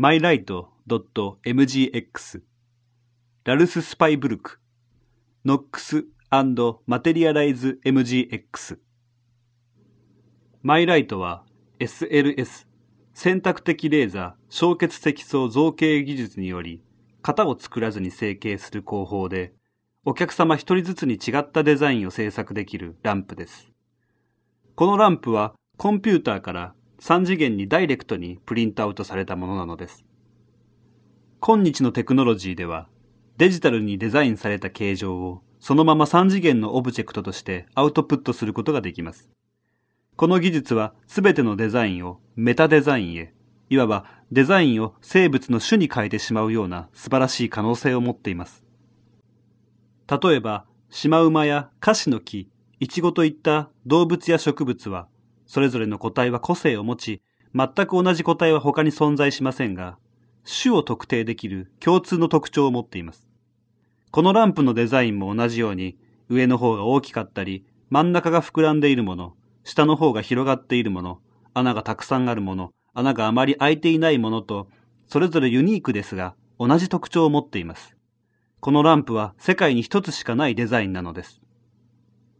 mylight.mgx ラルス・スパイブルクノックスマテリアライズ MGX マイライトは SLS 選択的レーザー小結積層造形技術により型を作らずに成形する工法でお客様一人ずつに違ったデザインを制作できるランプです。このランプはコンピューターから3次元にダイレクトにプリントアウトされたものなのです。今日のテクノロジーではデジタルにデザインされた形状をそのまま3次元のオブジェクトとしてアウトプットすることができます。この技術はすべてのデザインをメタデザインへ、いわばデザインを生物の種に変えてしまうような素晴らしい可能性を持っています。例えば、シマウマやカシの木、イチゴといった動物や植物は、それぞれの個体は個性を持ち、全く同じ個体は他に存在しませんが、種を特定できる共通の特徴を持っています。このランプのデザインも同じように、上の方が大きかったり、真ん中が膨らんでいるもの、下の方が広がっているもの、穴がたくさんあるもの、穴があまり開いていないものと、それぞれユニークですが、同じ特徴を持っています。このランプは世界に一つしかないデザインなのです。